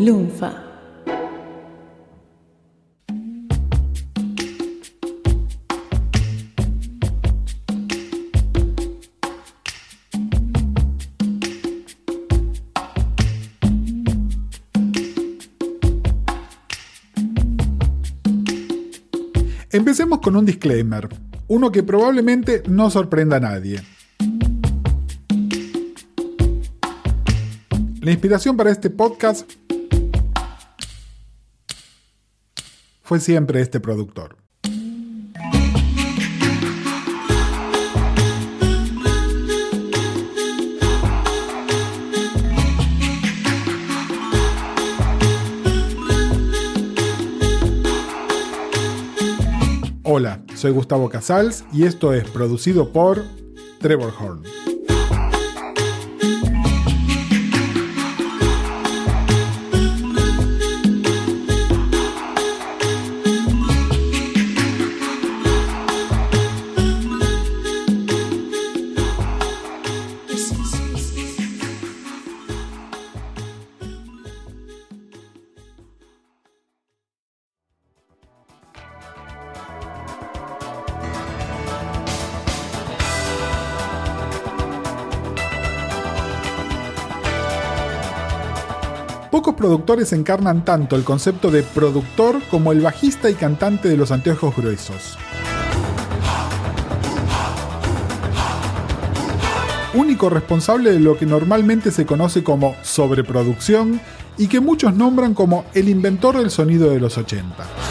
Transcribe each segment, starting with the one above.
Lunfa. Empecemos con un disclaimer, uno que probablemente no sorprenda a nadie. La inspiración para este podcast fue siempre este productor. Hola, soy Gustavo Casals y esto es producido por Trevor Horn. Productores encarnan tanto el concepto de productor como el bajista y cantante de los anteojos gruesos. Único responsable de lo que normalmente se conoce como sobreproducción y que muchos nombran como el inventor del sonido de los 80.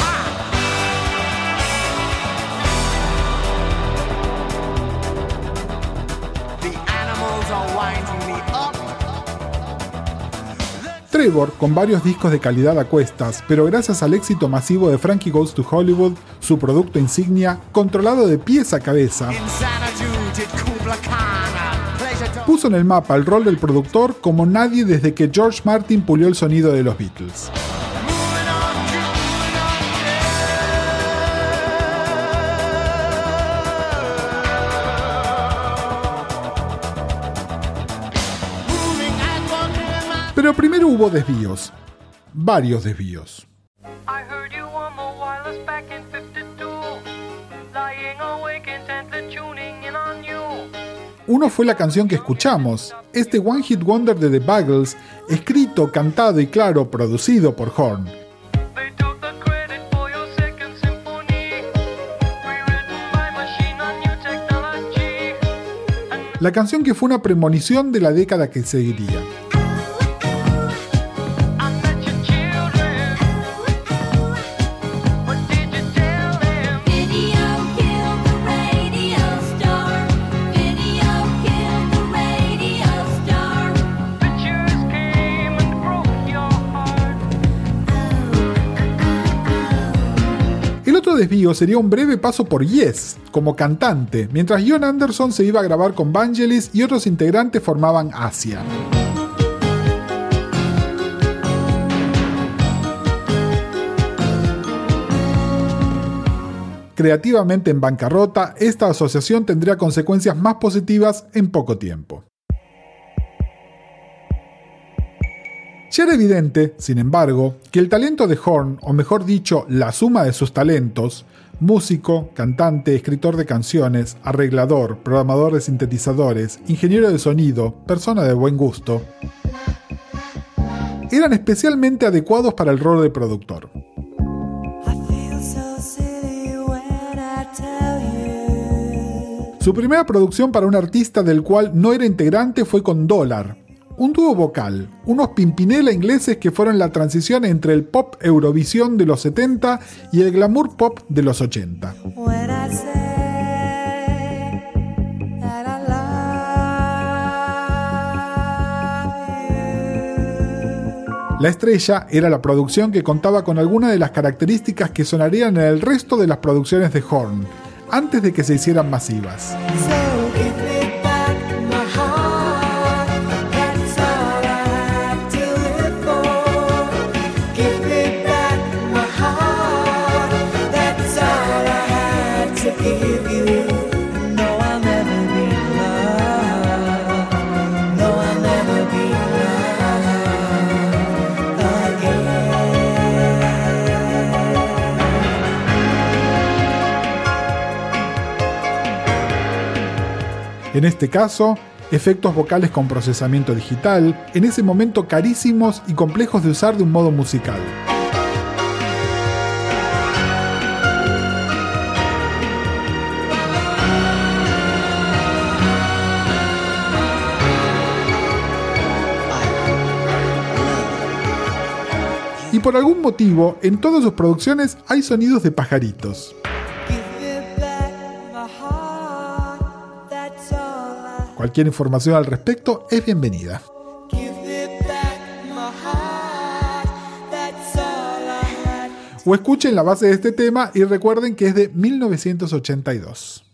Trevor, con varios discos de calidad a cuestas, pero gracias al éxito masivo de Frankie Goes to Hollywood, su producto insignia, controlado de pies a cabeza, puso en el mapa el rol del productor como nadie desde que George Martin pulió el sonido de los Beatles. Pero hubo desvíos, varios desvíos. Uno fue la canción que escuchamos, este One Hit Wonder de The Buggles, escrito, cantado y claro, producido por Horn. La canción que fue una premonición de la década que seguiría. Desvío sería un breve paso por Yes, como cantante, mientras John Anderson se iba a grabar con Vangelis y otros integrantes formaban Asia. Creativamente en bancarrota, esta asociación tendría consecuencias más positivas en poco tiempo. Ya era evidente, sin embargo, que el talento de Horn, o mejor dicho, la suma de sus talentos, músico, cantante, escritor de canciones, arreglador, programador de sintetizadores, ingeniero de sonido, persona de buen gusto, eran especialmente adecuados para el rol de productor. Su primera producción para un artista del cual no era integrante fue con Dollar, un dúo vocal, unos pimpinela ingleses que fueron la transición entre el pop Eurovisión de los 70 y el glamour pop de los 80. La estrella era la producción que contaba con algunas de las características que sonarían en el resto de las producciones de Horn, antes de que se hicieran masivas. En este caso, efectos vocales con procesamiento digital, en ese momento carísimos y complejos de usar de un modo musical. Y por algún motivo, en todas sus producciones hay sonidos de pajaritos. Cualquier información al respecto es bienvenida. O escuchen la base de este tema y recuerden que es de 1982.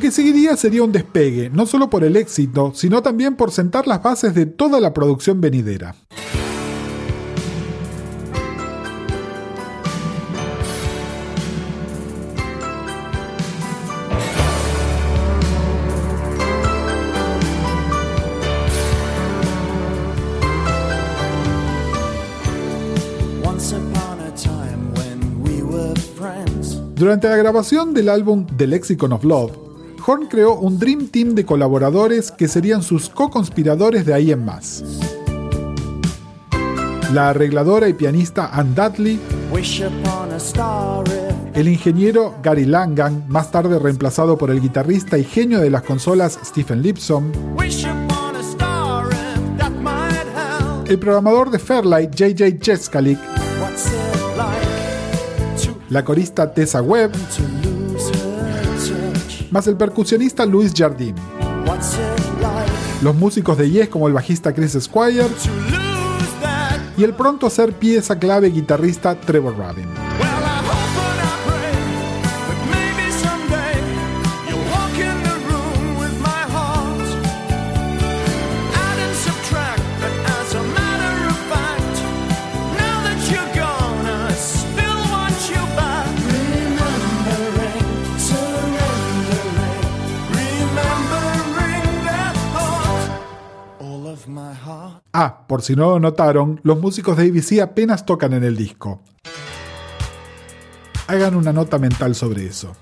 Que seguiría sería un despegue, no solo por el éxito, sino también por sentar las bases de toda la producción venidera. Durante la grabación del álbum The Lexicon of Love, Horn creó un Dream Team de colaboradores que serían sus co-conspiradores de ahí en más. La arregladora y pianista Ann Dudley, el ingeniero Gary Langan, más tarde reemplazado por el guitarrista y genio de las consolas Stephen Lipson, el programador de Fairlight JJ Cheskalik, la corista Tessa Webb, más el percusionista Luis Jardín. Los músicos de Yes como el bajista Chris Squire y el pronto a ser pieza clave guitarrista Trevor Rabin. Por si no lo notaron, los músicos de ABC apenas tocan en el disco. Hagan una nota mental sobre eso.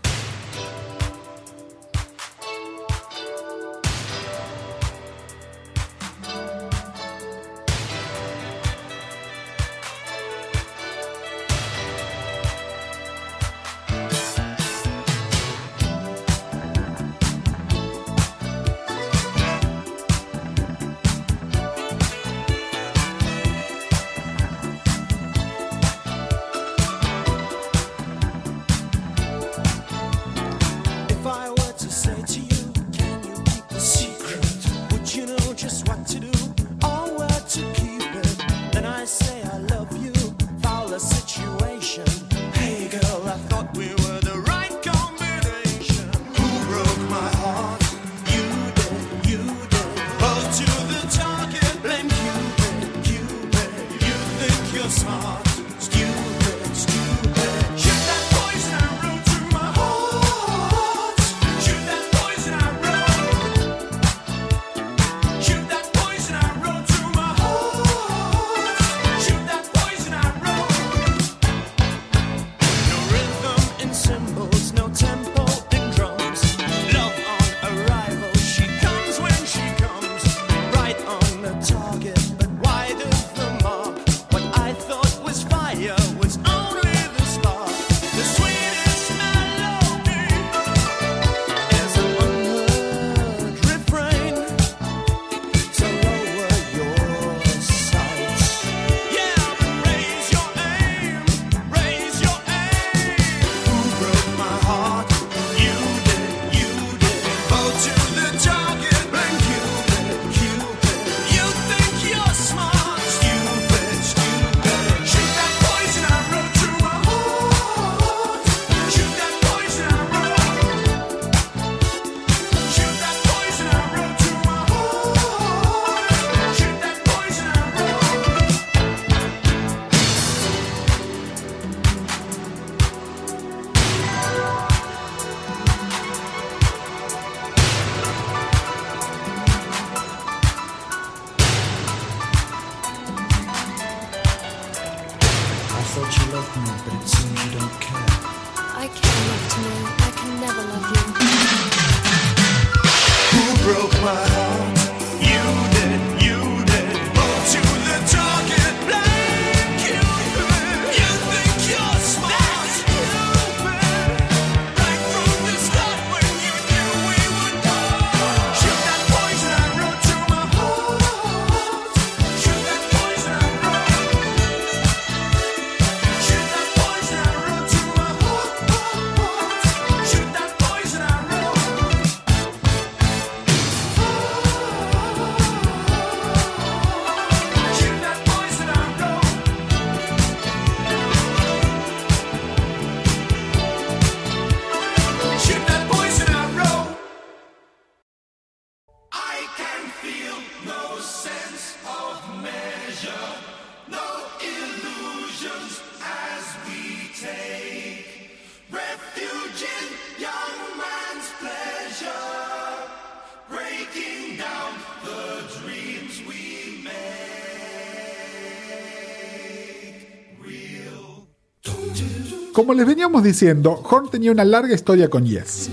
Como les veníamos diciendo, Horn tenía una larga historia con Yes.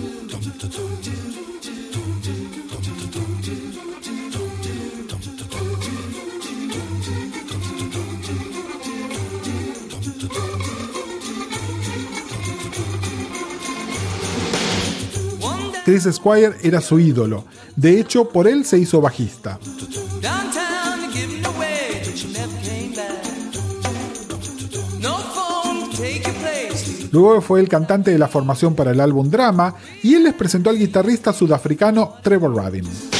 Chris Squire era su ídolo. De hecho, por él se hizo bajista. Luego fue el cantante de la formación para el álbum Drama y él les presentó al guitarrista sudafricano Trevor Rabin.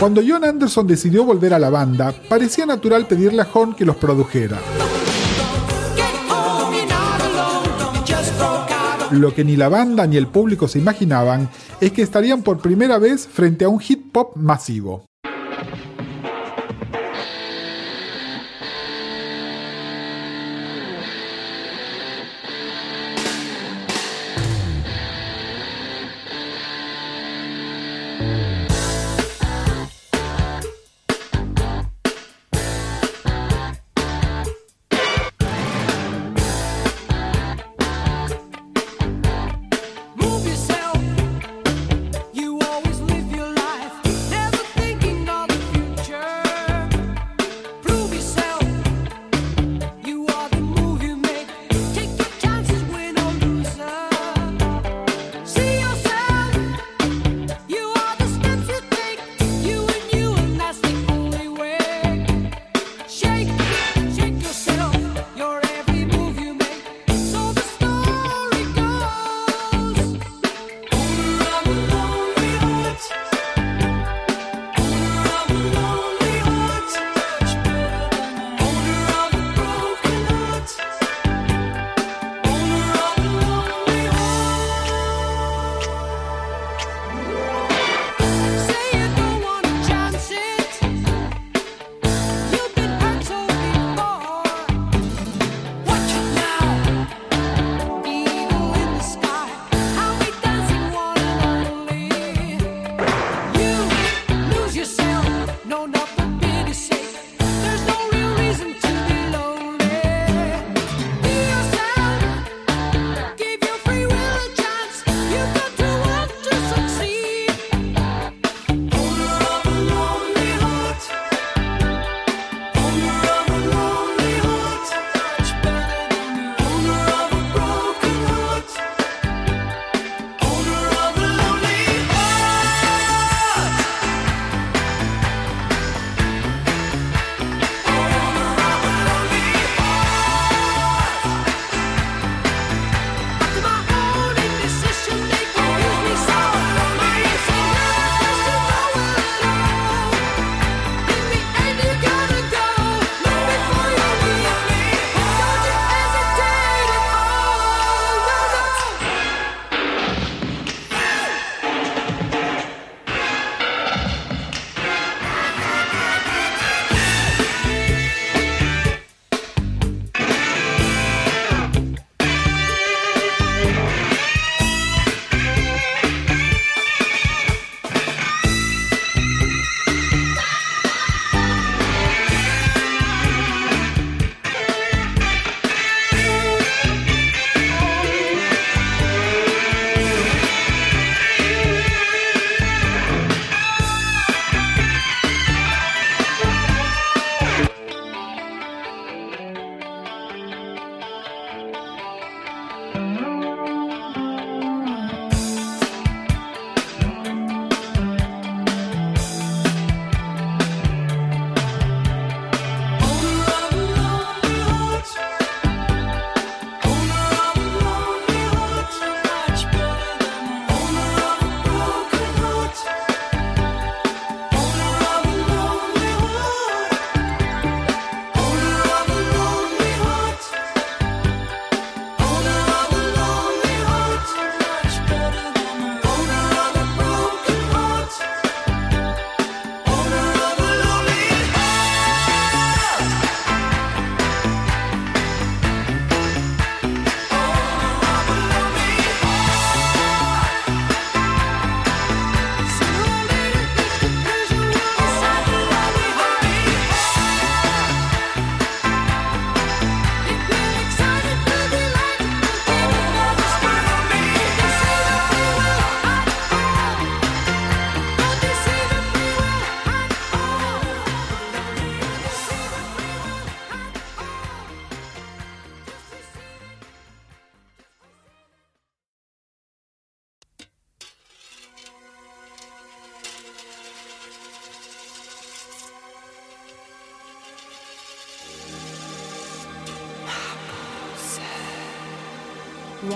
Cuando John Anderson decidió volver a la banda, parecía natural pedirle a Horn que los produjera. Lo que ni la banda ni el público se imaginaban es que estarían por primera vez frente a un hip hop masivo.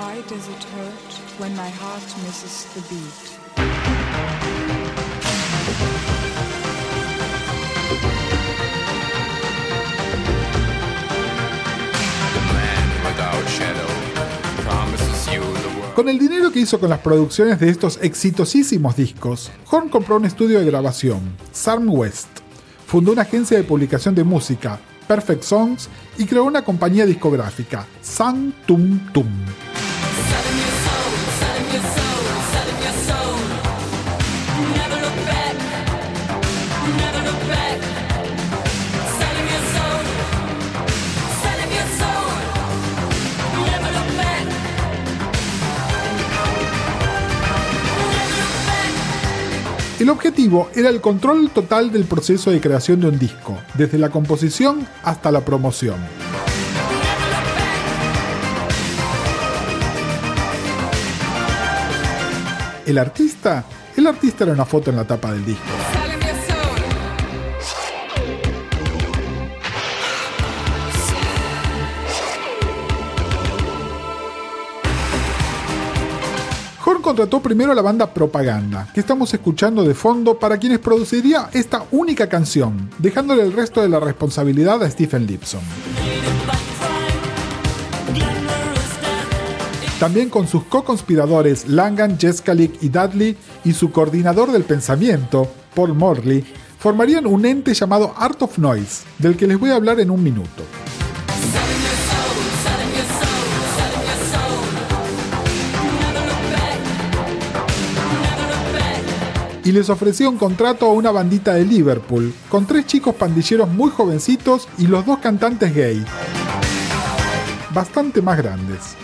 Why does it hurt when my heart misses the beat? Con el dinero que hizo con las producciones de estos exitosísimos discos, Horn compró un estudio de grabación, Sarm West. Fundó una agencia de publicación de música, Perfect Songs, y creó una compañía discográfica, Sang Tum Tum. El objetivo era el control total del proceso de creación de un disco, desde la composición hasta la promoción. El artista, el artista era una foto en la tapa del disco. Contrató primero la banda Propaganda, que estamos escuchando de fondo para quienes produciría esta única canción, dejándole el resto de la responsabilidad a Stephen Lipson. También con sus co-conspiradores Langan, Jeskalik y Dudley y su coordinador del pensamiento, Paul Morley, formarían un ente llamado Art of Noise, del que les voy a hablar en un minuto. Y les ofreció un contrato a una bandita de Liverpool, con tres chicos pandilleros muy jovencitos y los dos cantantes gay, bastante más grandes.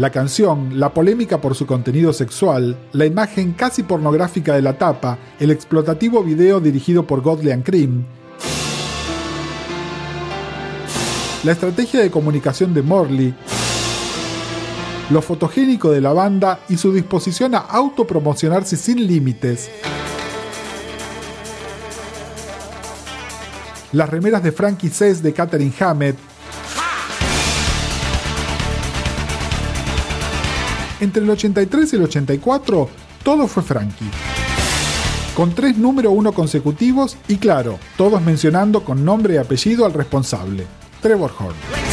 La canción, la polémica por su contenido sexual, la imagen casi pornográfica de la tapa, el explotativo video dirigido por Godley Cream, la estrategia de comunicación de Morley, lo fotogénico de la banda y su disposición a autopromocionarse sin límites. Las remeras de Frankie Cess de Catherine Hammett. Entre el 83 y el 84, todo fue Frankie. Con tres número uno consecutivos y claro, todos mencionando con nombre y apellido al responsable, Trevor Horn.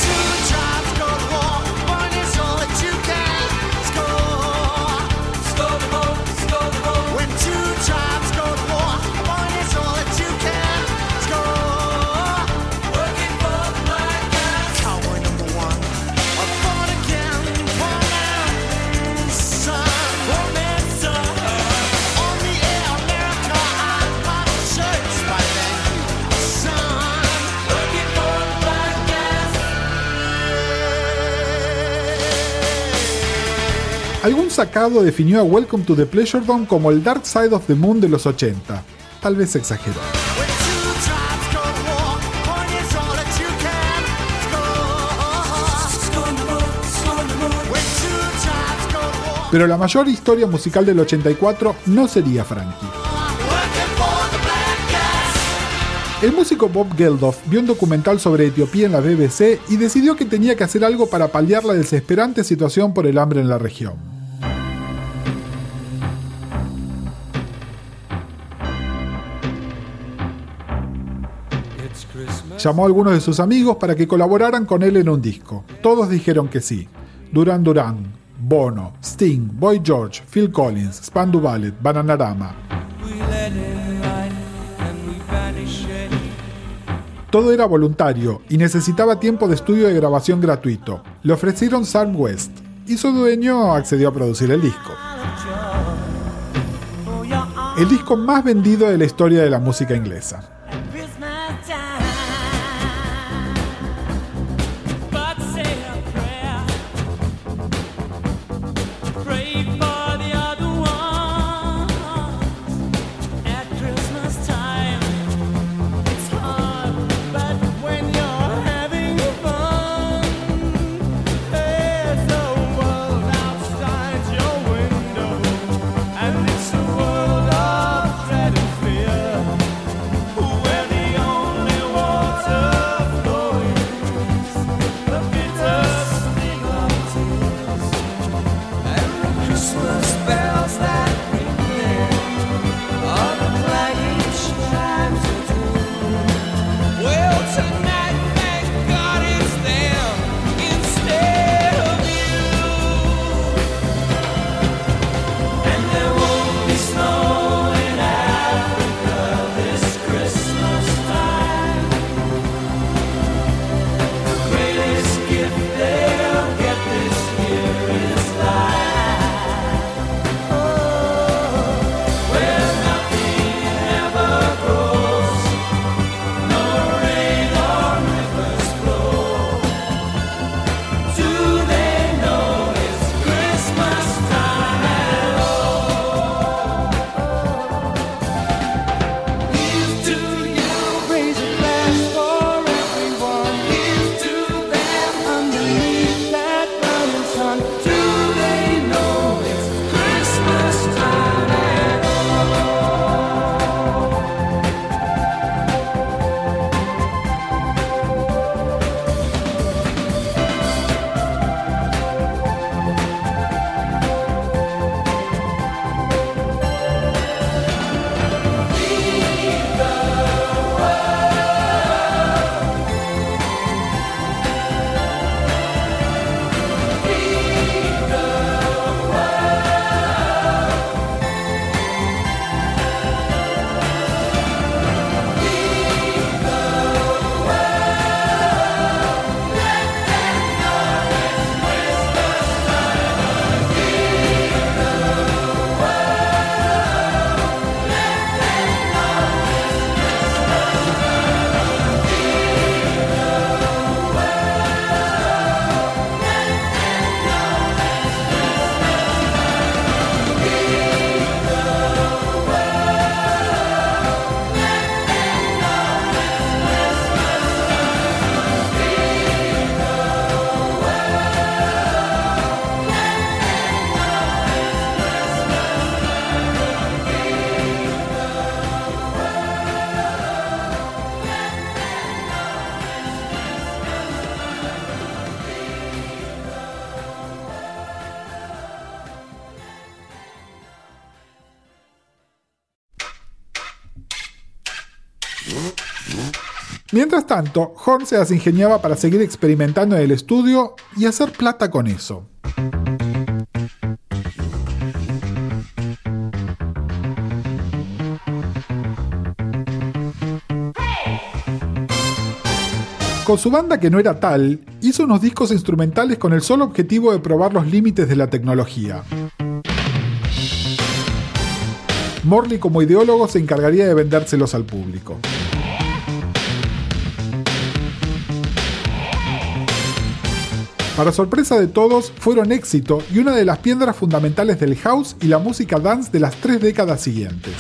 Sacado definió a Welcome to the Pleasure Dome como el Dark Side of the Moon de los 80. Tal vez exageró. Pero la mayor historia musical del 84 no sería Frankie. El músico Bob Geldof vio un documental sobre Etiopía en la BBC y decidió que tenía que hacer algo para paliar la desesperante situación por el hambre en la región. Llamó a algunos de sus amigos para que colaboraran con él en un disco. Todos dijeron que sí. Duran Duran, Bono, Sting, Boy George, Phil Collins, Spandu Ballet, Bananarama. Todo era voluntario y necesitaba tiempo de estudio de grabación gratuito. Le ofrecieron Sam West y su dueño accedió a producir el disco. El disco más vendido de la historia de la música inglesa. Mientras tanto, Horn se las ingeniaba para seguir experimentando en el estudio y hacer plata con eso. Con su banda que no era tal, hizo unos discos instrumentales con el solo objetivo de probar los límites de la tecnología. Morley como ideólogo se encargaría de vendérselos al público. Para sorpresa de todos, fueron éxito y una de las piedras fundamentales del house y la música dance de las tres décadas siguientes.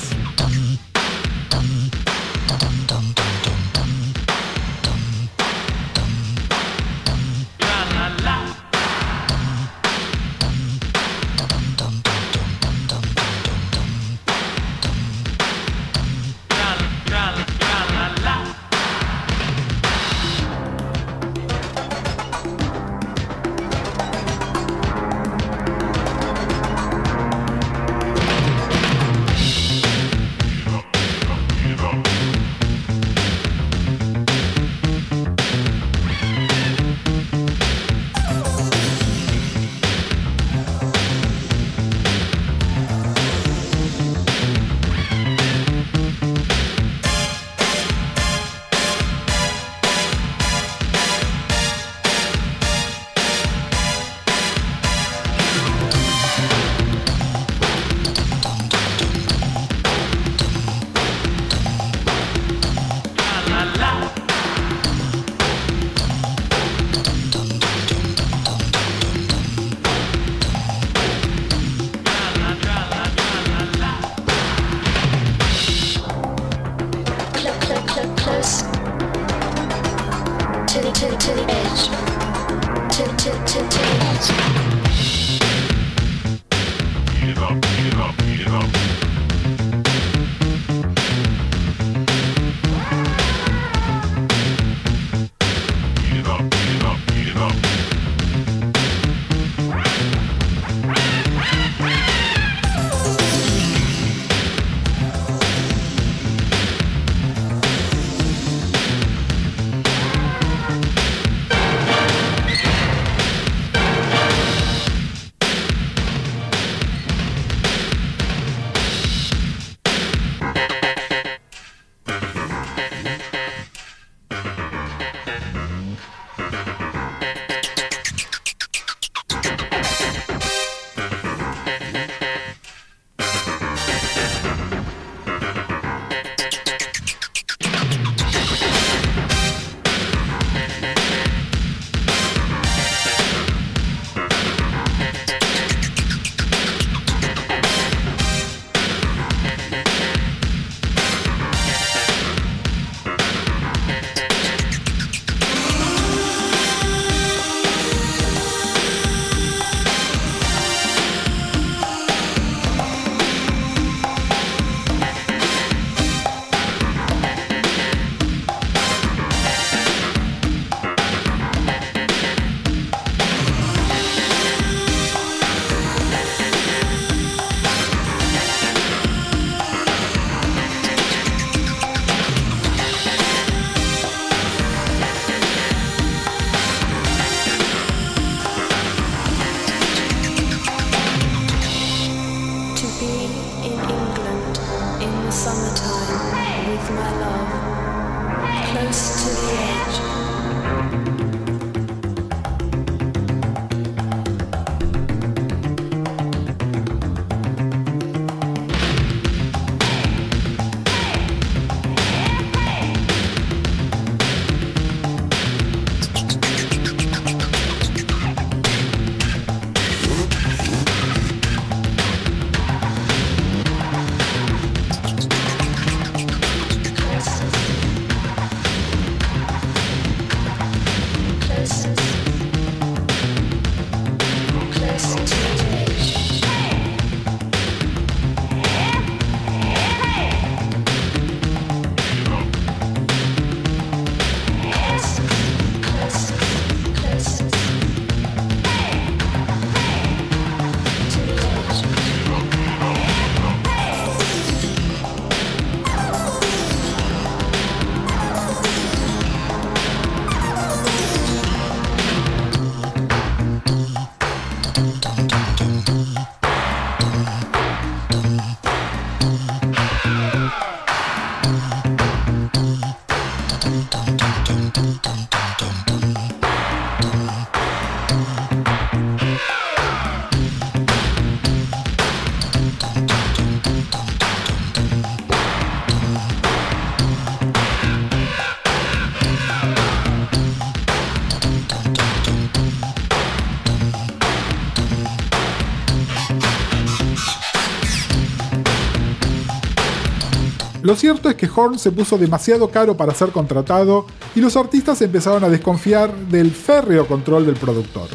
Lo cierto es que Horn se puso demasiado caro para ser contratado y los artistas empezaron a desconfiar del férreo control del productor.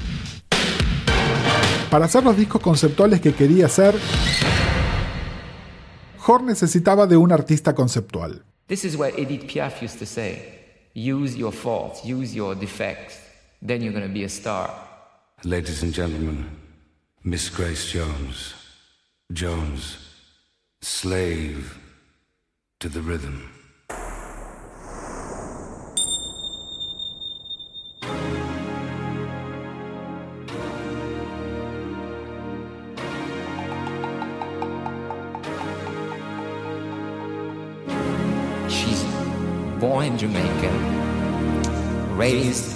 Para hacer los discos conceptuales que quería hacer, Horn necesitaba de un artista conceptual. This is what Edith Piaf used to say. Use your faults, use your defects, then you're going to be a star. Ladies and gentlemen, Miss Grace Jones. Jones, slave to the rhythm. She's born Jamaican, raised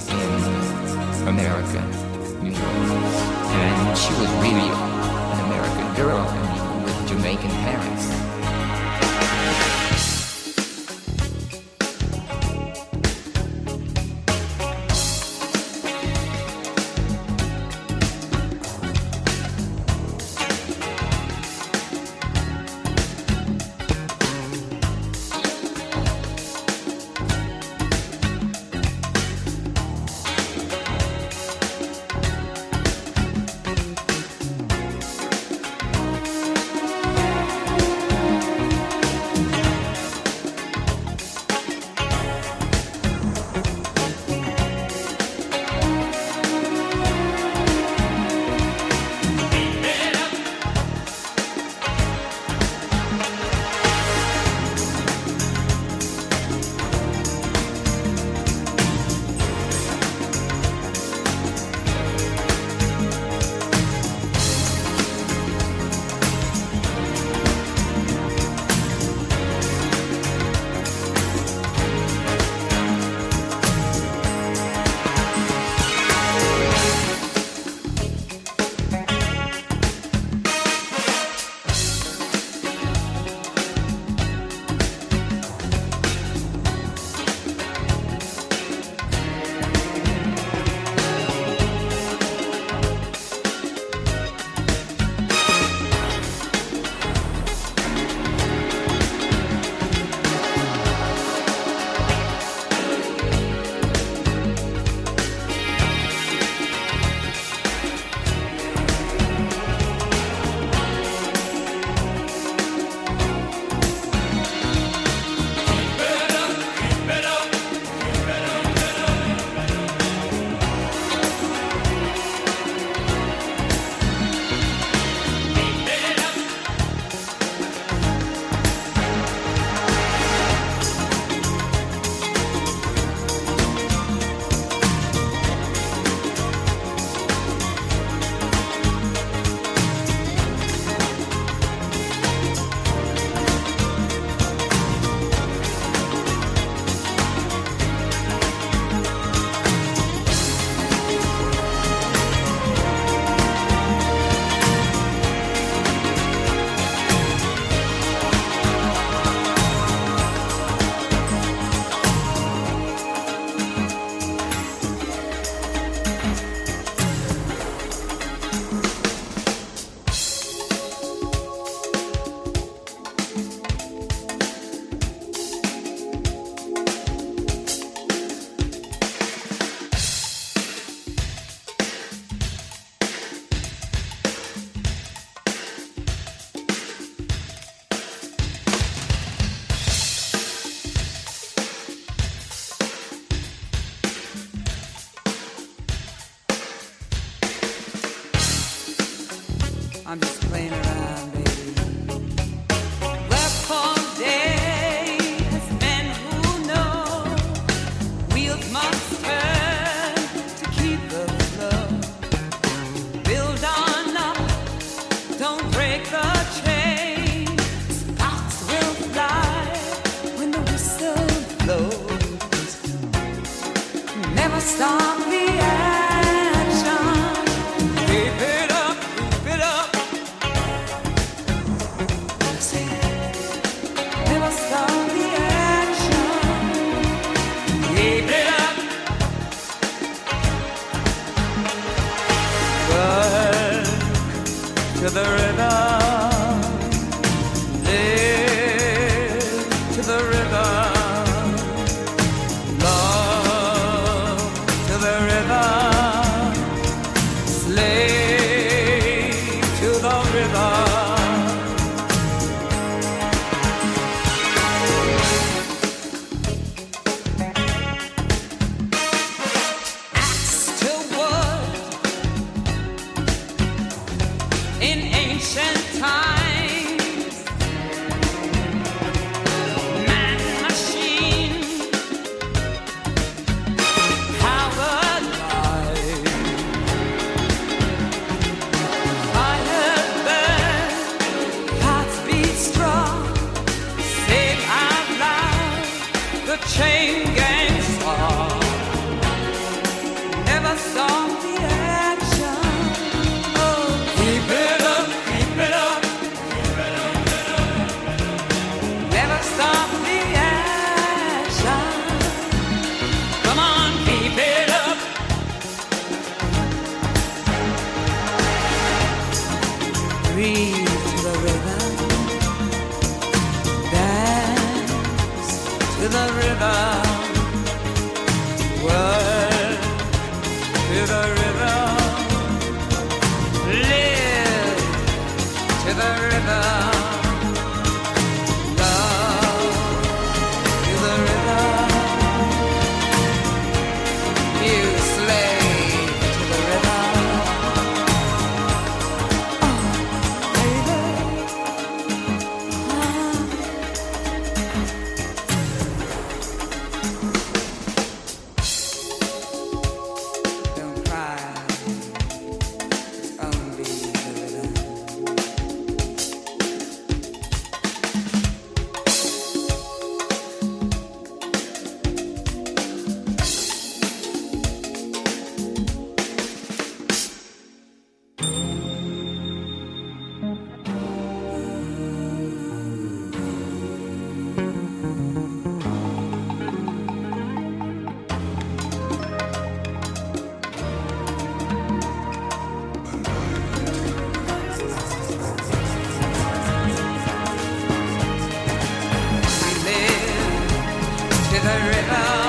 to the rhythm,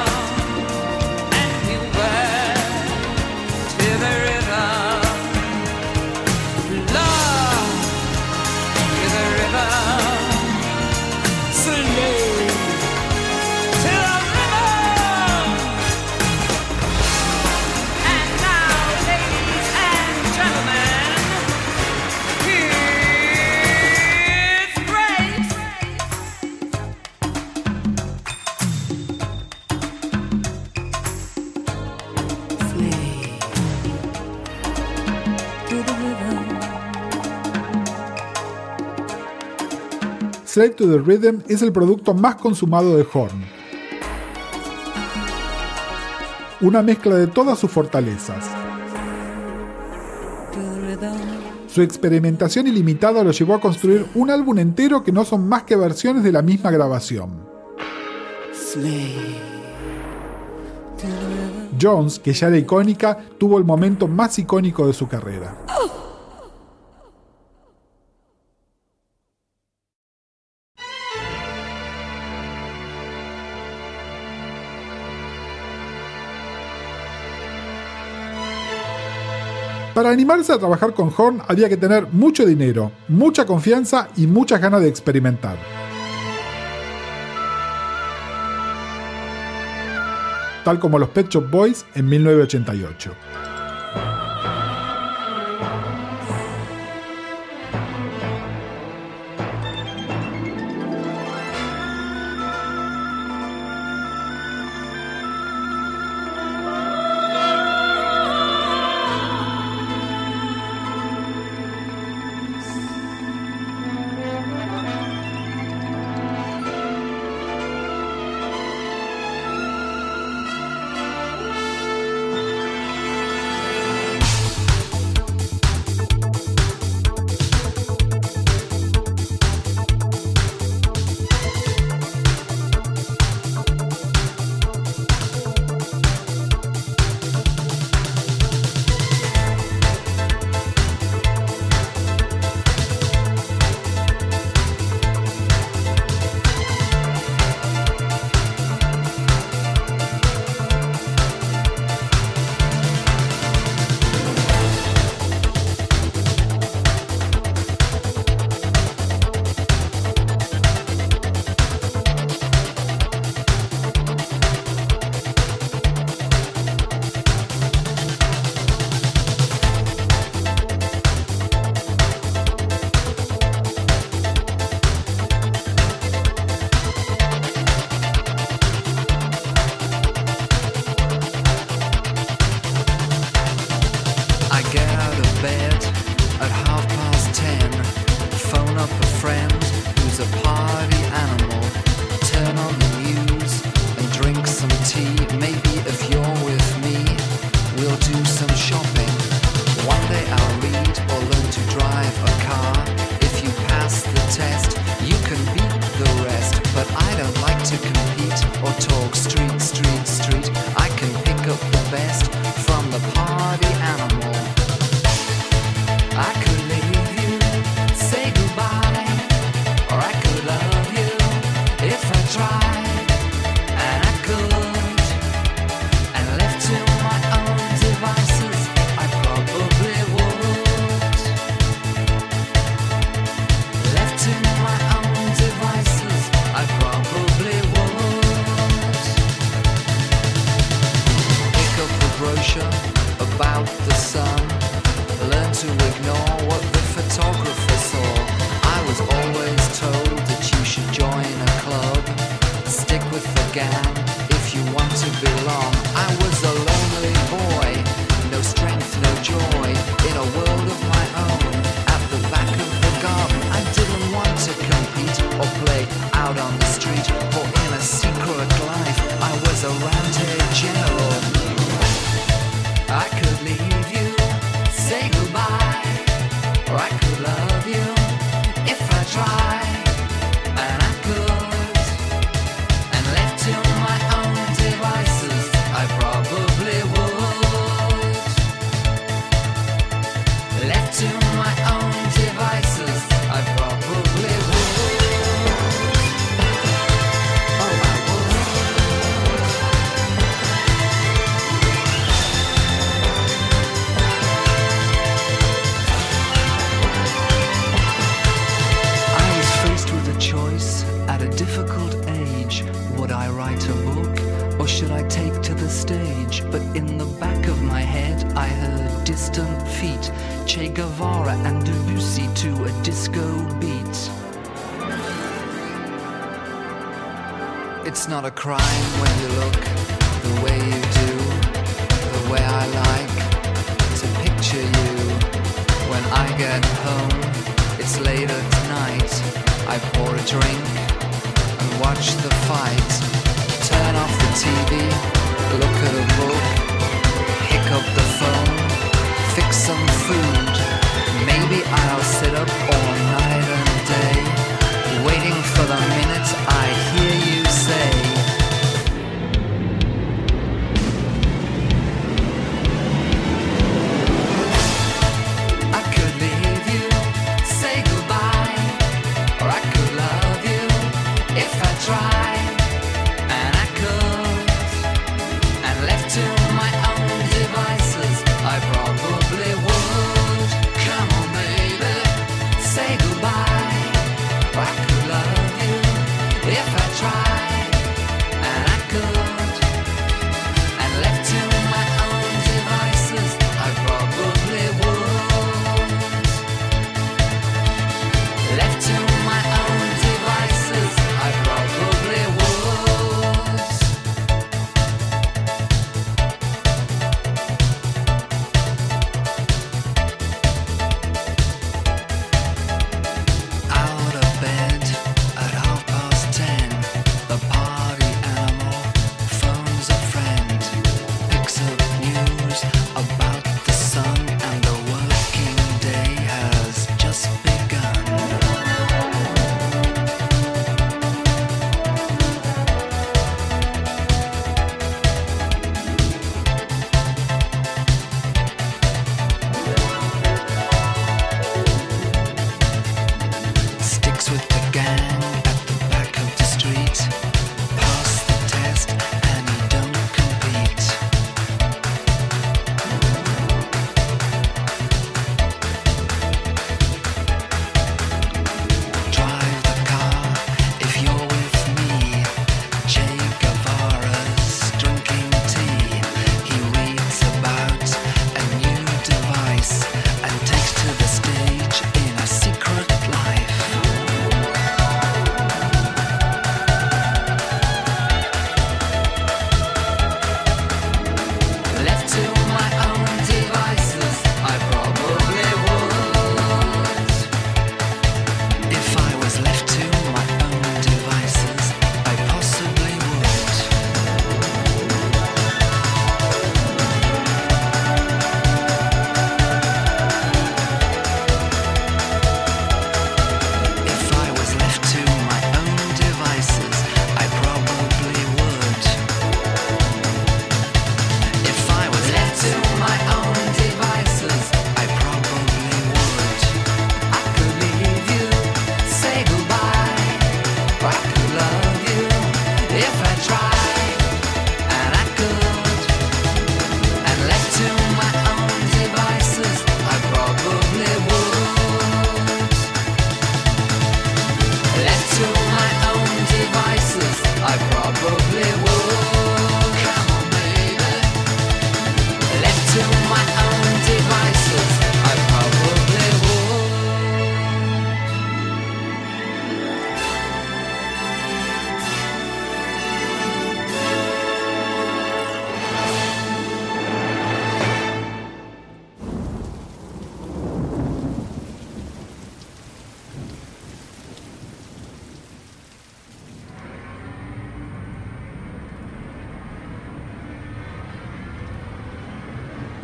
Slave to the Rhythm es el producto más consumado de Horn. Una mezcla de todas sus fortalezas. Su experimentación ilimitada lo llevó a construir un álbum entero que no son más que versiones de la misma grabación. Jones, que ya era icónica, tuvo el momento más icónico de su carrera. Para animarse a trabajar con Horn había que tener mucho dinero, mucha confianza y muchas ganas de experimentar. Tal como los Pet Shop Boys en 1988.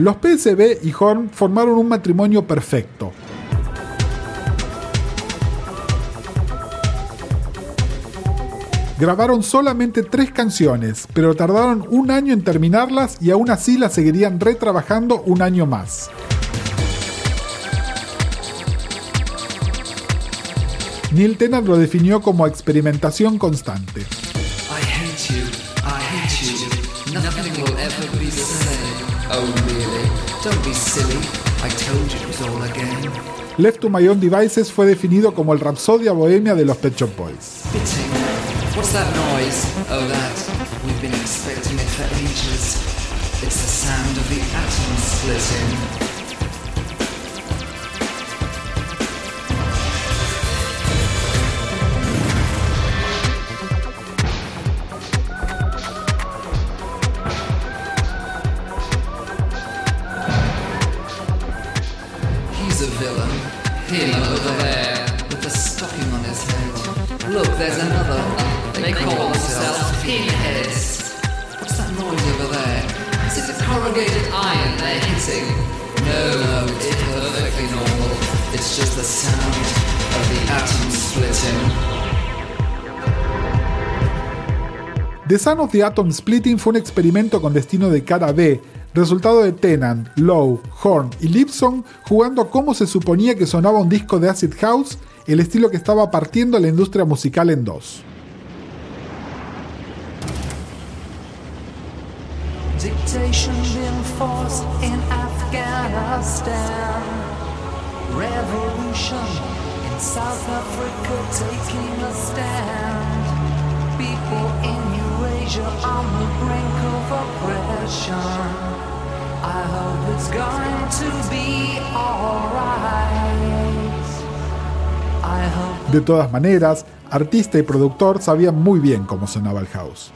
Los PSB y Horn formaron un matrimonio perfecto. Grabaron solamente tres canciones, pero tardaron un año en terminarlas y aún así las seguirían retrabajando un año más. Neil Tennant lo definió como experimentación constante. Left to My Own Devices fue definido como el Rapsodia Bohemia de los Pet Shop Boys. Oh, It's the sound of the atoms splitting. The Sun of the Atom Splitting fue un experimento con destino de cara B, resultado de Tennant, Lowe, Horn y Lipson jugando a cómo se suponía que sonaba un disco de Acid House, el estilo que estaba partiendo la industria musical en dos. De todas maneras, artista y productor sabían muy bien cómo sonaba el house.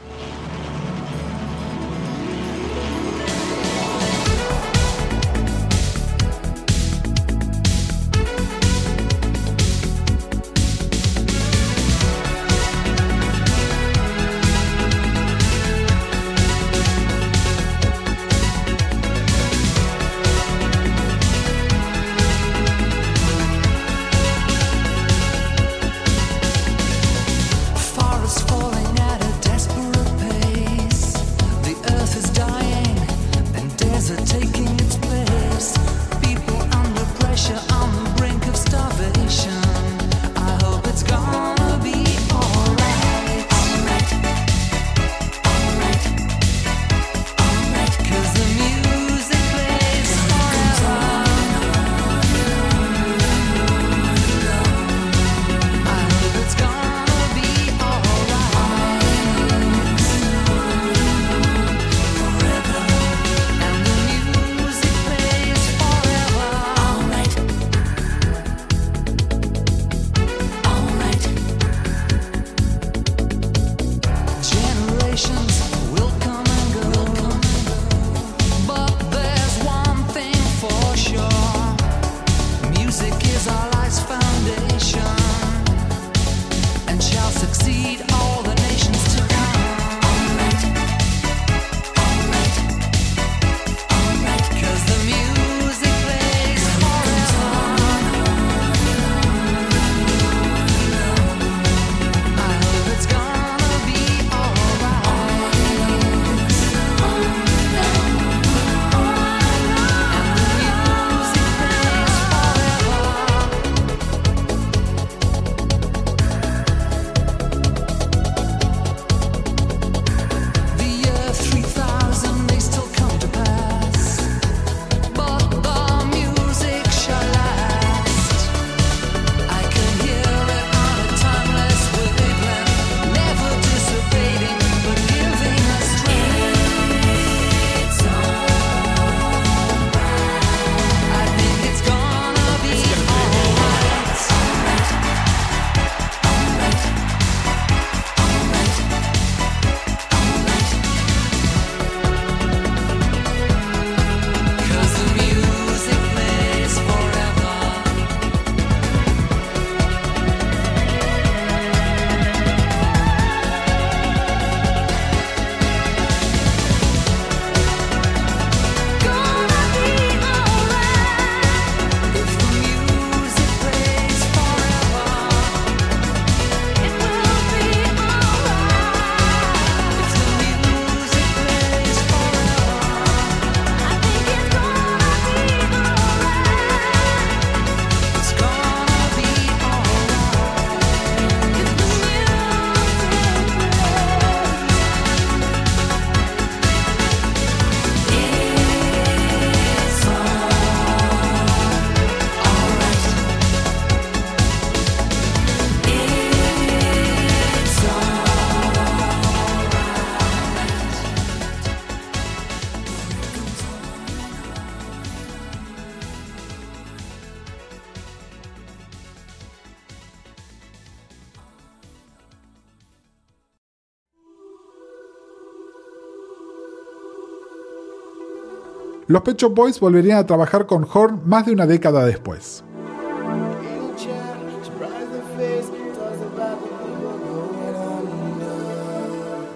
Los Pet Shop Boys volverían a trabajar con Horn más de una década después.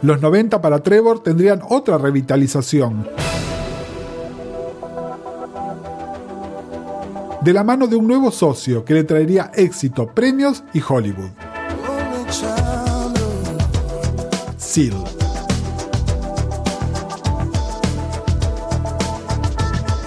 Los 90 para Trevor tendrían otra revitalización. De la mano de un nuevo socio que le traería éxito, premios y Hollywood. Seal.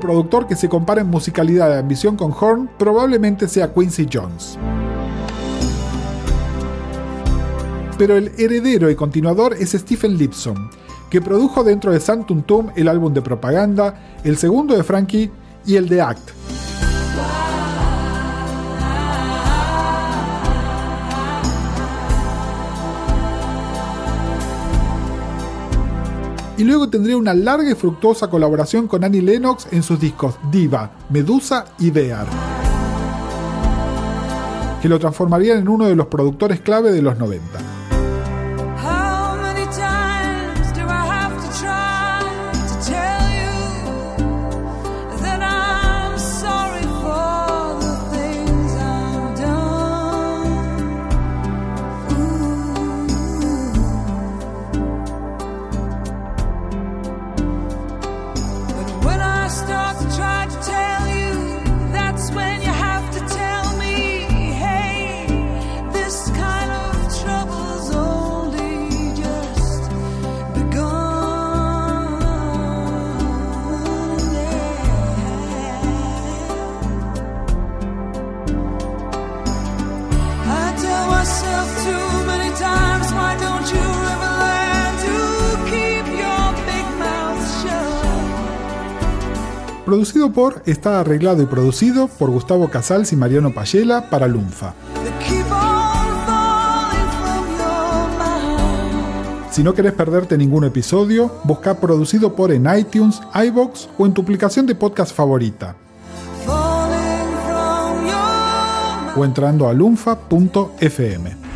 productor que se compara en musicalidad de ambición con Horn probablemente sea Quincy Jones. Pero el heredero y continuador es Stephen Lipson, que produjo dentro de Santum Tum el álbum de propaganda, el segundo de Frankie y el de Act. Y luego tendría una larga y fructuosa colaboración con Annie Lennox en sus discos Diva, Medusa y Bear, que lo transformarían en uno de los productores clave de los 90. Producido por, está arreglado y producido por Gustavo Casals y Mariano Payela para Lunfa. Si no querés perderte ningún episodio, busca producido por en iTunes, iBox o en tu aplicación de podcast favorita, o entrando a lunfa.fm.